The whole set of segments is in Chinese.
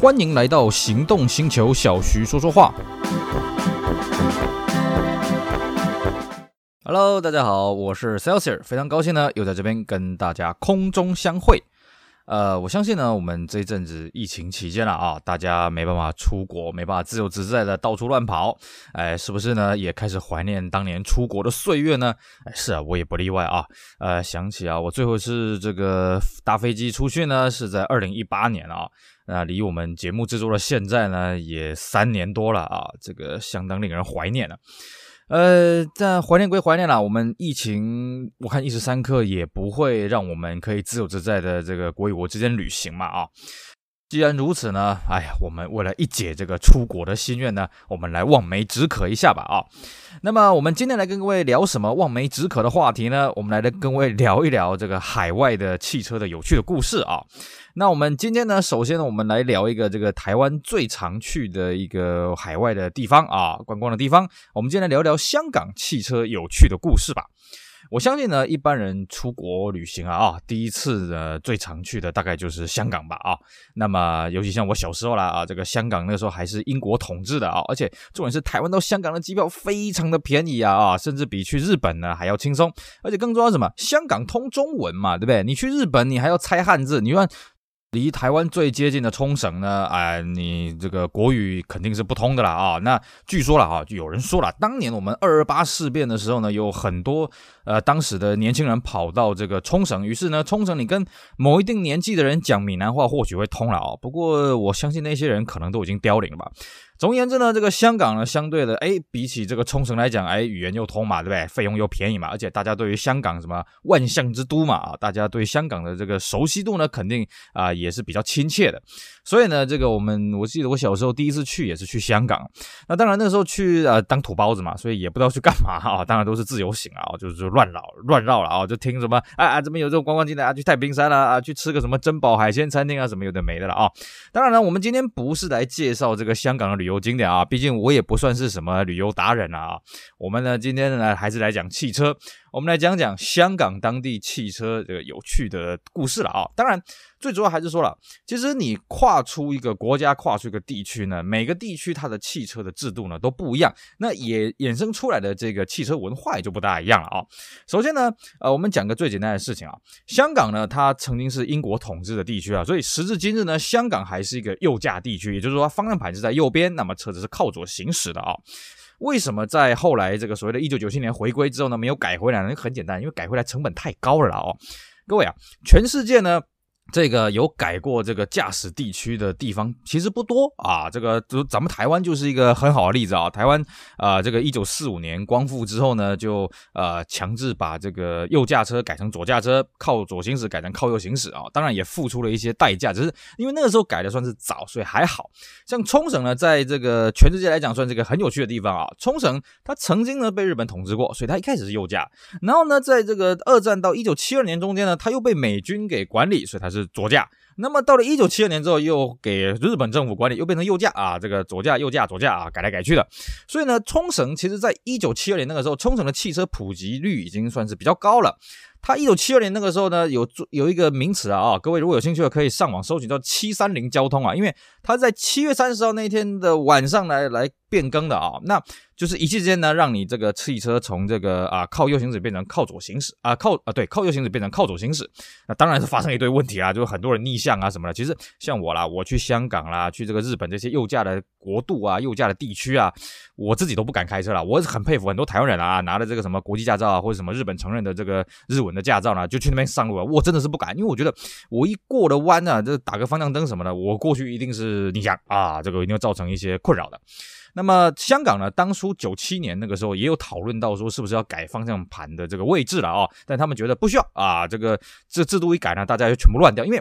欢迎来到行动星球，小徐说说话。Hello，大家好，我是 Celsius，非常高兴呢，又在这边跟大家空中相会。呃，我相信呢，我们这阵子疫情期间了啊，大家没办法出国，没办法自由自在的到处乱跑，哎，是不是呢？也开始怀念当年出国的岁月呢？哎，是啊，我也不例外啊。呃，想起啊，我最后是这个搭飞机出去呢，是在二零一八年啊，那离我们节目制作的现在呢，也三年多了啊，这个相当令人怀念了。呃，但怀念归怀念啦，我们疫情我看一时三刻也不会让我们可以自由自在的这个国与国之间旅行嘛啊。既然如此呢，哎呀，我们为了一解这个出国的心愿呢，我们来望梅止渴一下吧啊。那么我们今天来跟各位聊什么望梅止渴的话题呢？我们来跟各位聊一聊这个海外的汽车的有趣的故事啊。那我们今天呢，首先呢，我们来聊一个这个台湾最常去的一个海外的地方啊，观光的地方。我们今天来聊聊香港汽车有趣的故事吧。我相信呢，一般人出国旅行啊，啊，第一次呢最常去的大概就是香港吧，啊，那么尤其像我小时候啦，啊，这个香港那时候还是英国统治的啊，而且重点是台湾到香港的机票非常的便宜啊，啊，甚至比去日本呢还要轻松，而且更重要什么？香港通中文嘛，对不对？你去日本你还要猜汉字，你看。离台湾最接近的冲绳呢，哎、你这个国语肯定是不通的啦啊。那据说了啊，就有人说了，当年我们二二八事变的时候呢，有很多呃当时的年轻人跑到这个冲绳，于是呢，冲绳你跟某一定年纪的人讲闽南话，或许会通了啊。不过我相信那些人可能都已经凋零了吧。总而言之呢，这个香港呢，相对的，哎，比起这个冲绳来讲，哎，语言又通嘛，对不对？费用又便宜嘛，而且大家对于香港什么万象之都嘛，啊，大家对香港的这个熟悉度呢，肯定啊、也是比较亲切的。所以呢，这个我们我记得我小时候第一次去也是去香港，那当然那时候去呃当土包子嘛，所以也不知道去干嘛啊，当然都是自由行啊，就是乱绕乱绕了啊，就听什么啊啊这边有这种观光景点啊，去太平山啦啊，去吃个什么珍宝海鲜餐厅啊，什么有的没的了啊。当然呢，我们今天不是来介绍这个香港的旅游景点啊，毕竟。我也不算是什么旅游达人啊，我们呢今天呢还是来讲汽车，我们来讲讲香港当地汽车这个有趣的故事了啊。当然，最主要还是说了，其实你跨出一个国家，跨出一个地区呢，每个地区它的汽车的制度呢都不一样，那也衍生出来的这个汽车文化也就不大一样了啊。首先呢，呃，我们讲个最简单的事情啊，香港呢它曾经是英国统治的地区啊，所以时至今日呢，香港还是一个右驾地区，也就是说方向盘是在右边，那么车子是靠左行驶的啊。为什么在后来这个所谓的一九九七年回归之后呢，没有改回来呢？很简单，因为改回来成本太高了哦。各位啊，全世界呢。这个有改过这个驾驶地区的地方其实不多啊，这个就咱们台湾就是一个很好的例子啊。台湾啊、这个一九四五年光复之后呢，就呃强制把这个右驾车改成左驾车，靠左行驶改成靠右行驶啊。当然也付出了一些代价，只是因为那个时候改的算是早，所以还好。像冲绳呢，在这个全世界来讲算是一个很有趣的地方啊。冲绳它曾经呢被日本统治过，所以它一开始是右驾，然后呢在这个二战到一九七二年中间呢，它又被美军给管理，所以它是。是左驾，那么到了一九七二年之后，又给日本政府管理，又变成右驾啊，这个左驾、右驾、左驾啊，改来改去的。所以呢，冲绳其实在一九七二年那个时候，冲绳的汽车普及率已经算是比较高了。它一九七二年那个时候呢，有有一个名词啊，各位如果有兴趣的可以上网搜寻叫“七三零交通”啊，因为它在七月三十号那一天的晚上来来变更的啊，那。就是一气之间呢，让你这个汽车从这个啊靠右行驶变成靠左行驶啊靠啊对靠右行驶变成靠左行驶，那当然是发生一堆问题啊，就是很多人逆向啊什么的。其实像我啦，我去香港啦，去这个日本这些右驾的国度啊、右驾的地区啊，我自己都不敢开车啦。我是很佩服很多台湾人啊，拿了这个什么国际驾照啊，或者什么日本承认的这个日文的驾照呢，就去那边上路了。我真的是不敢，因为我觉得我一过了弯啊，这打个方向灯什么的，我过去一定是逆向啊，这个一定会造成一些困扰的。那么香港呢，当初九七年那个时候也有讨论到说，是不是要改方向盘的这个位置了啊？但他们觉得不需要啊，这个这制度一改呢，大家就全部乱掉。因为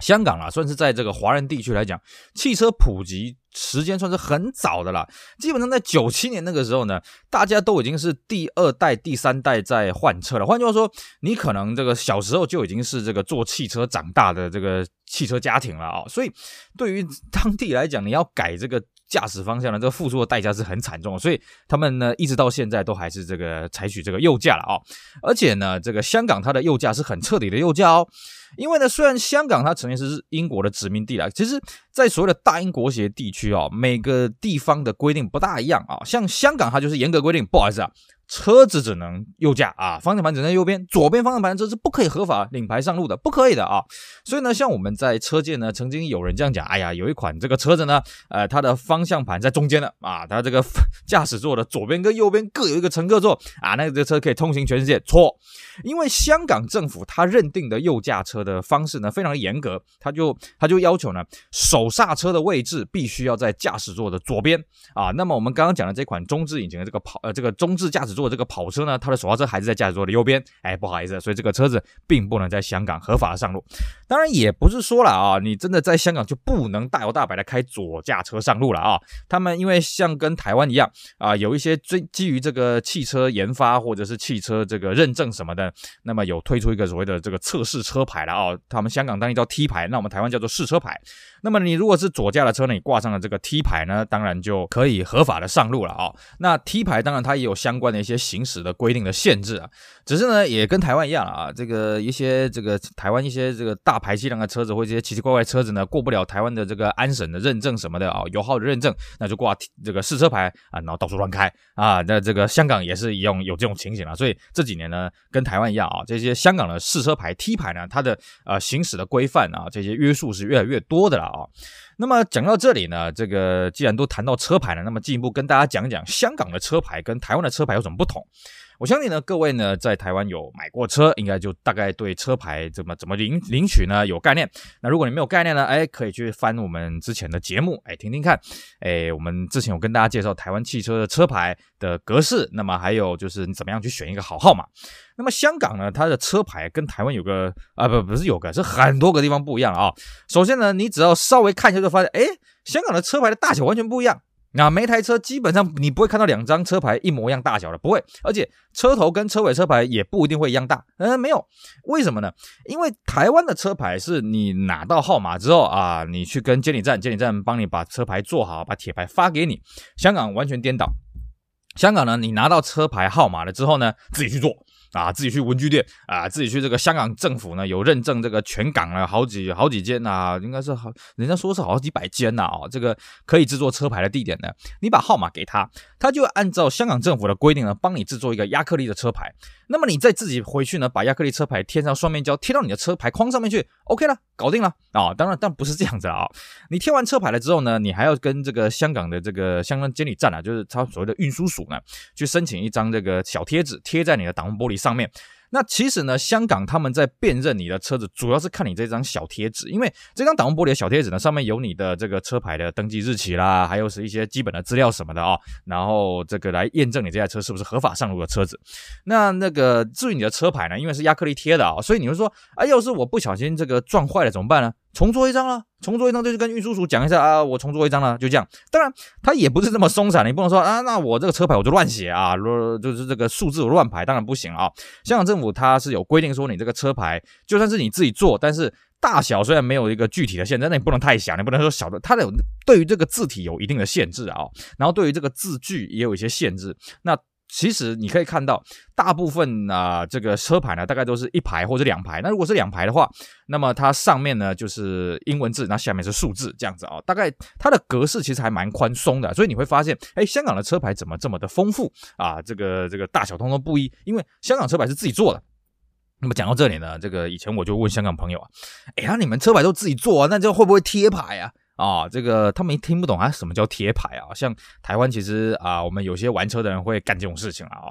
香港啊，算是在这个华人地区来讲，汽车普及时间算是很早的了。基本上在九七年那个时候呢，大家都已经是第二代、第三代在换车了。换句话说，你可能这个小时候就已经是这个坐汽车长大的这个汽车家庭了啊。所以对于当地来讲，你要改这个。驾驶方向呢，这个付出的代价是很惨重的，所以他们呢一直到现在都还是这个采取这个右驾了啊、而且呢，这个香港它的右驾是很彻底的右驾哦。因为呢，虽然香港它曾经是英国的殖民地啦，其实，在所谓的大英国协地区啊、哦，每个地方的规定不大一样啊。像香港，它就是严格规定，不好意思啊。车子只能右驾啊，方向盘只能右边，左边方向盘这是不可以合法领牌上路的，不可以的啊。所以呢，像我们在车界呢，曾经有人这样讲，哎呀，有一款这个车子呢，呃，它的方向盘在中间的啊，它这个驾驶座的左边跟右边各有一个乘客座啊，那个这车可以通行全世界。错，因为香港政府它认定的右驾车的方式呢，非常的严格，它就它就要求呢，手刹车的位置必须要在驾驶座的左边啊。那么我们刚刚讲的这款中置引擎的这个跑呃这个中置驾驶座。做这个跑车呢，它的手刹车还是在驾驶座的右边。哎，不好意思，所以这个车子并不能在香港合法的上路。当然，也不是说了啊，你真的在香港就不能大摇大摆的开左驾车上路了啊。他们因为像跟台湾一样啊，有一些追基于这个汽车研发或者是汽车这个认证什么的，那么有推出一个所谓的这个测试车牌了啊。他们香港当地叫 T 牌，那我们台湾叫做试车牌。那么你如果是左驾的车呢，你挂上了这个 T 牌呢，当然就可以合法的上路了啊。那 T 牌当然它也有相关的一些行驶的规定的限制啊，只是呢也跟台湾一样啊，这个一些这个台湾一些这个大排气量的车子或者一些奇奇怪怪车子呢，过不了台湾的这个安审的认证什么的啊，油耗的认证，那就挂这个试车牌啊，然后到处乱开啊。那这个香港也是一样有这种情形啊，所以这几年呢跟台湾一样啊，这些香港的试车牌 T 牌呢，它的呃行驶的规范啊，这些约束是越来越多的了啊。那么讲到这里呢，这个既然都谈到车牌了，那么进一步跟大家讲讲香港的车牌跟台湾的车牌有什么不同。我相信呢，各位呢在台湾有买过车，应该就大概对车牌怎么怎么领领取呢有概念。那如果你没有概念呢，哎，可以去翻我们之前的节目，哎，听听看。哎，我们之前有跟大家介绍台湾汽车的车牌的格式，那么还有就是你怎么样去选一个好号码。那么香港呢，它的车牌跟台湾有个啊不不是有个，是很多个地方不一样啊。首先呢，你只要稍微看一下就发现，哎，香港的车牌的大小完全不一样。那每台车基本上你不会看到两张车牌一模一样大小的，不会，而且车头跟车尾车牌也不一定会一样大。嗯，没有，为什么呢？因为台湾的车牌是你拿到号码之后啊，你去跟监理站，监理站帮你把车牌做好，把铁牌发给你。香港完全颠倒，香港呢，你拿到车牌号码了之后呢，自己去做。啊，自己去文具店啊，自己去这个香港政府呢有认证，这个全港了好几好几间呐，应该是好，人家说是好几百间呐啊，这个可以制作车牌的地点呢，你把号码给他，他就按照香港政府的规定呢，帮你制作一个亚克力的车牌。那么你再自己回去呢，把亚克力车牌贴上双面胶，贴到你的车牌框上面去，OK 了，搞定了啊、当然，但不是这样子啊、你贴完车牌了之后呢，你还要跟这个香港的这个相关监理站啊，就是他所谓的运输所署呢，去申请一张这个小贴纸，贴在你的挡风玻璃上面。那其实呢，香港他们在辨认你的车子，主要是看你这张小贴纸，因为这张挡风玻璃的小贴纸呢，上面有你的这个车牌的登记日期啦，还有是一些基本的资料什么的啊、然后这个来验证你这台车是不是合法上路的车子。那那个至于你的车牌呢，因为是亚克力贴的啊、所以你会说，哎，要是我不小心这个撞坏了怎么办呢？重做一张了，重做一张就是跟运输署讲一下啊，我重做一张了，就这样。当然，他也不是这么松散，你不能说啊，那我这个车牌我就乱写啊，就是这个数字我乱排，当然不行啊。香港政府它是有规定说，你这个车牌就算是你自己做，但是大小虽然没有一个具体的限制，那你不能太小，你不能说小的，它有对于这个字体有一定的限制啊。然后对于这个字距也有一些限制，那。其实你可以看到，大部分啊、这个车牌呢，大概都是一排或者两排。那如果是两排的话，那么它上面呢就是英文字，那下面是数字，这样子啊、哦。大概它的格式其实还蛮宽松的，所以你会发现，哎，香港的车牌怎么这么的丰富啊？这个这个大小通通不一，因为香港车牌是自己做的。那么讲到这里呢，这个以前我就问香港朋友啊，哎呀，你们车牌都自己做啊，那这会不会贴牌啊？啊、这个他们听不懂啊，什么叫贴牌啊？像台湾其实啊，我们有些玩车的人会干这种事情啊、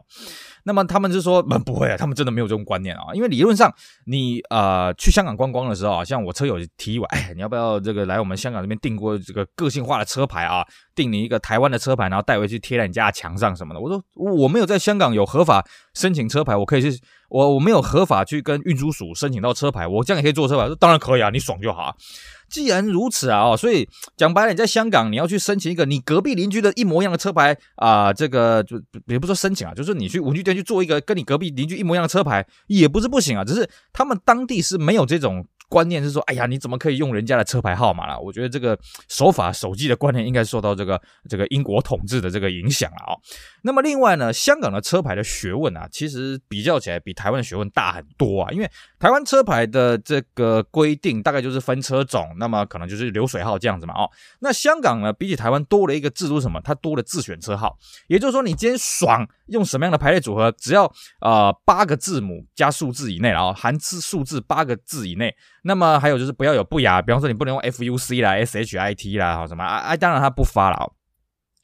那么他们就说，不不会啊，他们真的没有这种观念啊。因为理论上，你呃去香港观光的时候啊，像我车友提议我，哎，你要不要这个来我们香港这边订过这个个性化的车牌啊？订你一个台湾的车牌，然后带回去贴在你家墙上什么的。我说我没有在香港有合法申请车牌，我可以去，我我没有合法去跟运输署申请到车牌，我这样也可以做车牌？说当然可以啊，你爽就好。既然如此啊，哦，所以讲白了，你在香港你要去申请一个你隔壁邻居的一模一样的车牌啊，这个就也不说申请啊，就是你去文具店去做一个跟你隔壁邻居一模一样的车牌，也不是不行啊，只是他们当地是没有这种观念是说，哎呀，你怎么可以用人家的车牌号码啦？我觉得这个守法守纪的观念应该受到这个这个英国统治的这个影响了啊。那么另外呢，香港的车牌的学问啊，其实比较起来比台湾的学问大很多啊。因为台湾车牌的这个规定大概就是分车种，那么可能就是流水号这样子嘛哦。那香港呢，比起台湾多了一个制度，什么？它多了自选车号，也就是说，你今天爽用什么样的排列组合，只要呃八个字母加数字以内啊，含字数字八个字以内。那么还有就是不要有不雅，比方说你不能用 F U C 啦、S H I T 啦，好什么啊啊，当然他不发了哦。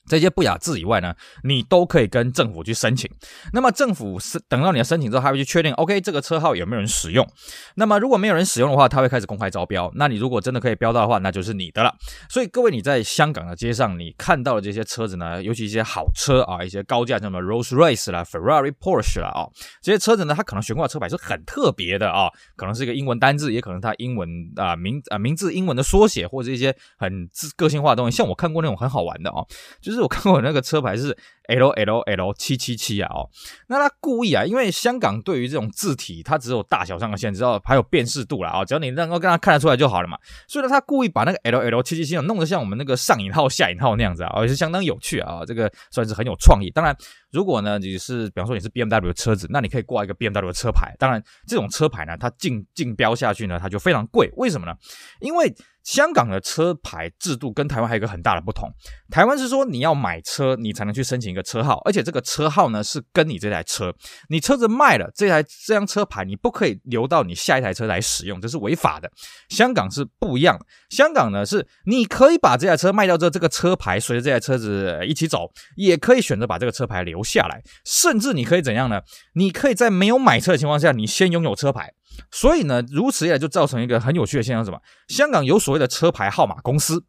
这些不雅字以外呢，你都可以跟政府去申请。那么政府是等到你的申请之后，他会去确定，OK，这个车号有没有人使用。那么如果没有人使用的话，他会开始公开招标。那你如果真的可以标到的话，那就是你的了。所以各位，你在香港的街上，你看到的这些车子呢，尤其一些好车啊，一些高价，什么 Rolls Royce 啦、Ferrari、Porsche 啦啊，这些车子呢，它可能悬挂车牌是很特别的啊，可能是一个英文单字，也可能它英文啊名啊名字英文的缩写，或者一些很个性化的东西。像我看过那种很好玩的啊，就是是我看过那个车。牌是 L L L 七七七啊哦，那他故意啊，因为香港对于这种字体，它只有大小上的限制，哦，还有辨识度啦啊，只要你能够跟他看得出来就好了嘛。所以呢，他故意把那个 L L 七七七弄得像我们那个上引号下引号那样子啊，也是相当有趣啊，这个算是很有创意。当然，如果呢你是比方说你是 B M W 的车子，那你可以挂一个 B M W 的车牌。当然，这种车牌呢，它竞竞标下去呢，它就非常贵。为什么呢？因为香港的车牌制度跟台湾还有一个很大的不同。台湾是说你要买车，你才能去申请一个车号，而且这个车号呢是跟你这台车，你车子卖了，这台这张车牌你不可以留到你下一台车来使用，这是违法的。香港是不一样，香港呢是你可以把这台车卖掉之后，这个车牌随着这台车子一起走，也可以选择把这个车牌留留下来，甚至你可以怎样呢？你可以在没有买车的情况下，你先拥有车牌。所以呢，如此一来就造成一个很有趣的现象，什么？香港有所谓的车牌号码公司。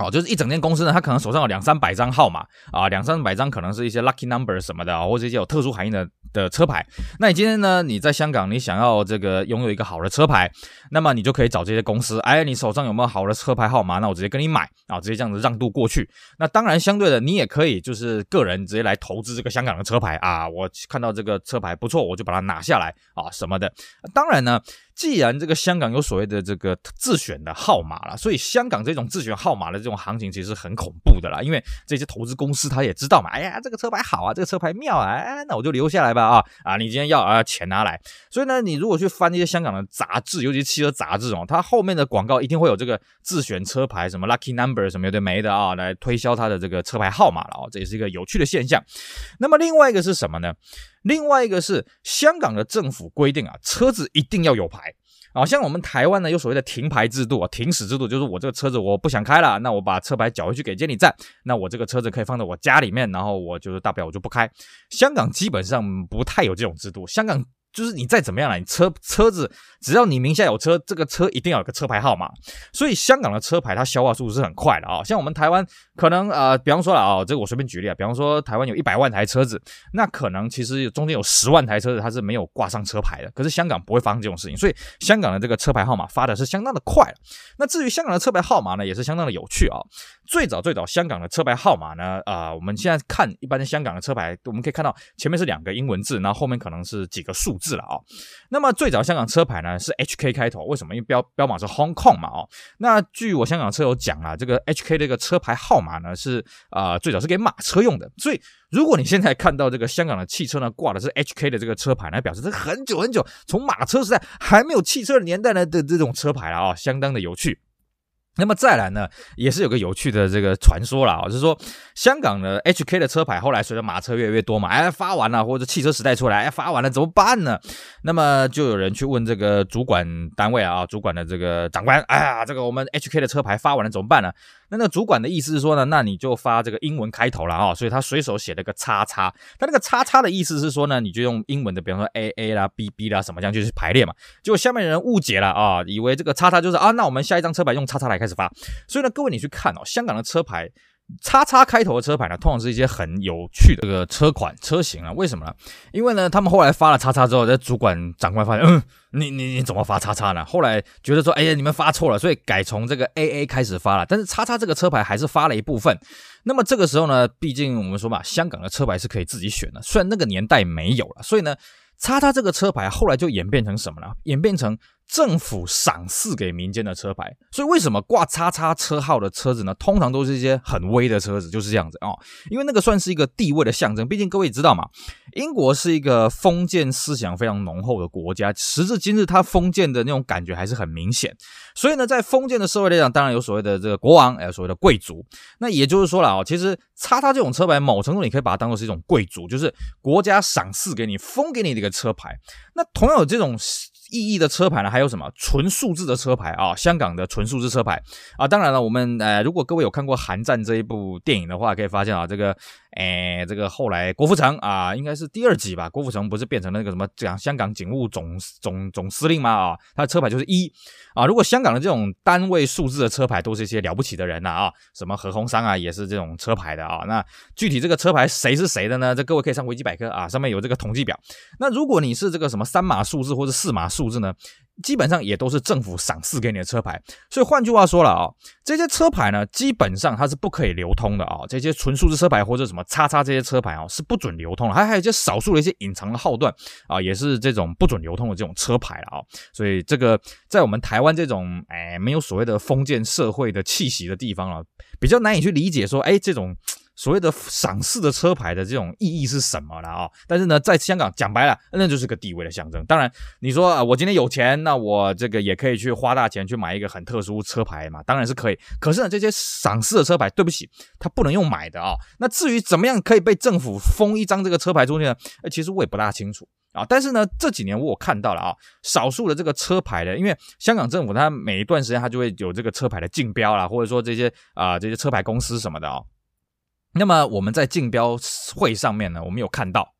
哦，就是一整间公司呢，他可能手上有两三百张号码啊，两三百张可能是一些 lucky number 什么的，或者一些有特殊含义的的车牌。那你今天呢，你在香港，你想要这个拥有一个好的车牌，那么你就可以找这些公司。哎，你手上有没有好的车牌号码？那我直接跟你买啊，直接这样子让渡过去。那当然，相对的，你也可以就是个人直接来投资这个香港的车牌啊。我看到这个车牌不错，我就把它拿下来啊什么的。当然呢。既然这个香港有所谓的这个自选的号码了，所以香港这种自选号码的这种行情其实很恐怖的啦。因为这些投资公司他也知道嘛，哎呀，这个车牌好啊，这个车牌妙啊，哎，那我就留下来吧啊啊！你今天要啊，钱拿来。所以呢，你如果去翻那些香港的杂志，尤其汽车杂志哦，它后面的广告一定会有这个自选车牌，什么 lucky number 什么有的没的啊，来推销它的这个车牌号码了哦，这也是一个有趣的现象。那么另外一个是什么呢？另外一个是香港的政府规定啊，车子一定要有牌啊。像我们台湾呢，有所谓的停牌制度啊，停驶制度，就是我这个车子我不想开了，那我把车牌缴回去给监理站，那我这个车子可以放在我家里面，然后我就是大不了我就不开。香港基本上不太有这种制度，香港。就是你再怎么样了，你车车子只要你名下有车，这个车一定要有个车牌号码。所以香港的车牌它消化速度是很快的啊。像我们台湾可能呃，比方说了啊，这个我随便举例啊，比方说台湾有一百万台车子，那可能其实中间有十万台车子它是没有挂上车牌的。可是香港不会发生这种事情，所以香港的这个车牌号码发的是相当的快。那至于香港的车牌号码呢，也是相当的有趣啊。最早最早香港的车牌号码呢，啊、我们现在看一般的香港的车牌，我们可以看到前面是两个英文字，然后后面可能是几个数字了啊、哦。那么最早香港车牌呢是 HK 开头，为什么？因为标标码是 Hong Kong 嘛哦。那据我香港车友讲啊，这个 HK 这个车牌号码呢是啊、最早是给马车用的。所以如果你现在看到这个香港的汽车呢挂的是 HK 的这个车牌呢，表示这很久很久从马车时代还没有汽车的年代呢的这种车牌了啊、相当的有趣。那么再来呢，也是有个有趣的这个传说啦，就是说香港的 HK 的车牌后来随着马车越来越多嘛，哎发完了，或者汽车时代出来，哎发完了怎么办呢？那么就有人去问这个主管单位啊，主管的这个长官，哎呀，这个我们 HK 的车牌发完了怎么办呢？那那主管的意思是说呢，那你就发这个英文开头了啊，所以他随手写了个叉叉，他那个叉叉的意思是说呢，你就用英文的，比方说 A A 啦、B B 啦什么这样就去排列嘛。结果下面人误解了啊，以为这个叉叉就是啊，那我们下一张车牌用叉叉来开始发。所以呢，各位你去看哦，香港的车牌。叉叉开头的车牌呢，通常是一些很有趣的这个车款车型啊。为什么呢？因为呢，他们后来发了叉叉之后，这主管长官发现，嗯，你你你怎么发叉叉呢？后来觉得说，哎呀，你们发错了，所以改从这个 AA 开始发了。但是叉叉这个车牌还是发了一部分。那么这个时候呢，毕竟我们说嘛，香港的车牌是可以自己选的，虽然那个年代没有了，所以呢，叉叉这个车牌后来就演变成什么呢？演变成政府赏赐给民间的车牌。所以为什么挂叉叉车号的车子呢？通常都是一些很威的车子，就是这样子啊、哦。因为那个算是一个地位的象征。毕竟各位知道嘛，英国是一个封建思想非常浓厚的国家，时至今日，它封建的那种感觉还是很明显。所以呢，在封建的社会来讲，当然有所谓的这个国王，还有所谓的贵族。那也就是说了啊，其实叉叉这种车牌，某程度你可以把它当做是一种贵族，就是国家赏赐给你、封给你的一个车牌。那同样有这种。意义的车牌呢？还还有什么纯数字的车牌啊？香港的纯数字车牌啊！当然了，我们呃，如果各位有看过《寒战》这一部电影的话，可以发现啊，这个。哎，这个后来郭富城啊，应该是第二集吧？郭富城不是变成了那个什么讲香港警务总总总司令吗？啊，他的车牌就是一啊。如果香港的这种单位数字的车牌都是一些了不起的人呐啊，啊，什么何鸿燊啊，也是这种车牌的啊。那具体这个车牌谁是谁的呢？这各位可以上维基百科啊，上面有这个统计表。那如果你是这个什么三码数字或者四码数字呢？基本上也都是政府赏赐给你的车牌，所以换句话说了啊，这些车牌呢，基本上它是不可以流通的啊。这些纯数字车牌或者什么叉叉这些车牌啊，是不准流通的。还还有一些少数的一些隐藏的号段啊，也是这种不准流通的这种车牌了啊。所以这个在我们台湾这种哎没有所谓的封建社会的气息的地方啊，比较难以去理解说哎这种。所谓的赏赐的车牌的这种意义是什么了啊？但是呢，在香港讲白了，那就是个地位的象征。当然，你说啊，我今天有钱，那我这个也可以去花大钱去买一个很特殊车牌嘛，当然是可以。可是呢，这些赏赐的车牌，对不起，它不能用买的啊。那至于怎么样可以被政府封一张这个车牌出去呢？哎，其实我也不大清楚啊。但是呢，这几年我看到了啊，少数的这个车牌的，因为香港政府它每一段时间它就会有这个车牌的竞标啦，或者说这些啊这些车牌公司什么的啊。那么我们在竞标会上面呢，我们有看到。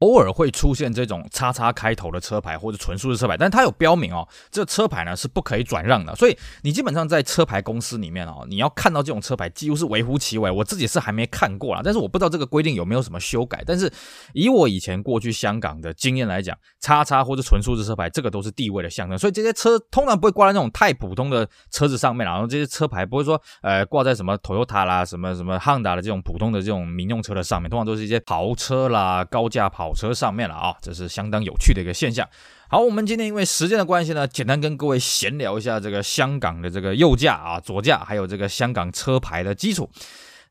偶尔会出现这种叉叉开头的车牌或者纯数字车牌，但它有标明哦，这车牌呢是不可以转让的。所以你基本上在车牌公司里面哦，你要看到这种车牌几乎是微乎其微。我自己是还没看过啦，但是我不知道这个规定有没有什么修改。但是以我以前过去香港的经验来讲，叉叉或者纯数字车牌这个都是地位的象征，所以这些车通常不会挂在那种太普通的车子上面，然后这些车牌不会说呃挂在什么 Toyota 啦、什么什么 Honda 的这种普通的这种民用车的上面，通常都是一些豪车啦、高价跑跑车上面了啊，这是相当有趣的一个现象。好，我们今天因为时间的关系呢，简单跟各位闲聊一下这个香港的这个右驾啊、左驾，还有这个香港车牌的基础。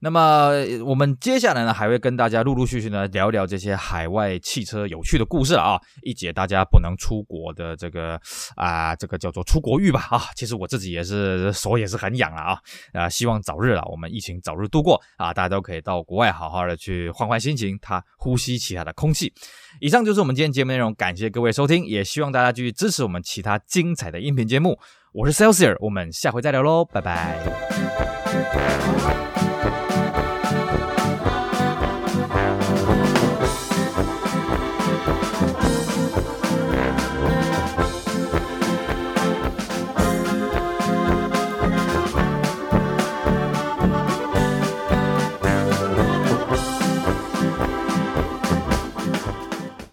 那么我们接下来呢，还会跟大家陆陆续续呢聊聊这些海外汽车有趣的故事啊，一解大家不能出国的这个啊，这个叫做出国欲吧啊。其实我自己也是手也是很痒了啊啊，希望早日啊，我们疫情早日度过啊，大家都可以到国外好好的去换换心情，他呼吸其他的空气。以上就是我们今天节目内容，感谢各位收听，也希望大家继续支持我们其他精彩的音频节目。我是 Celsius，我们下回再聊喽，拜拜。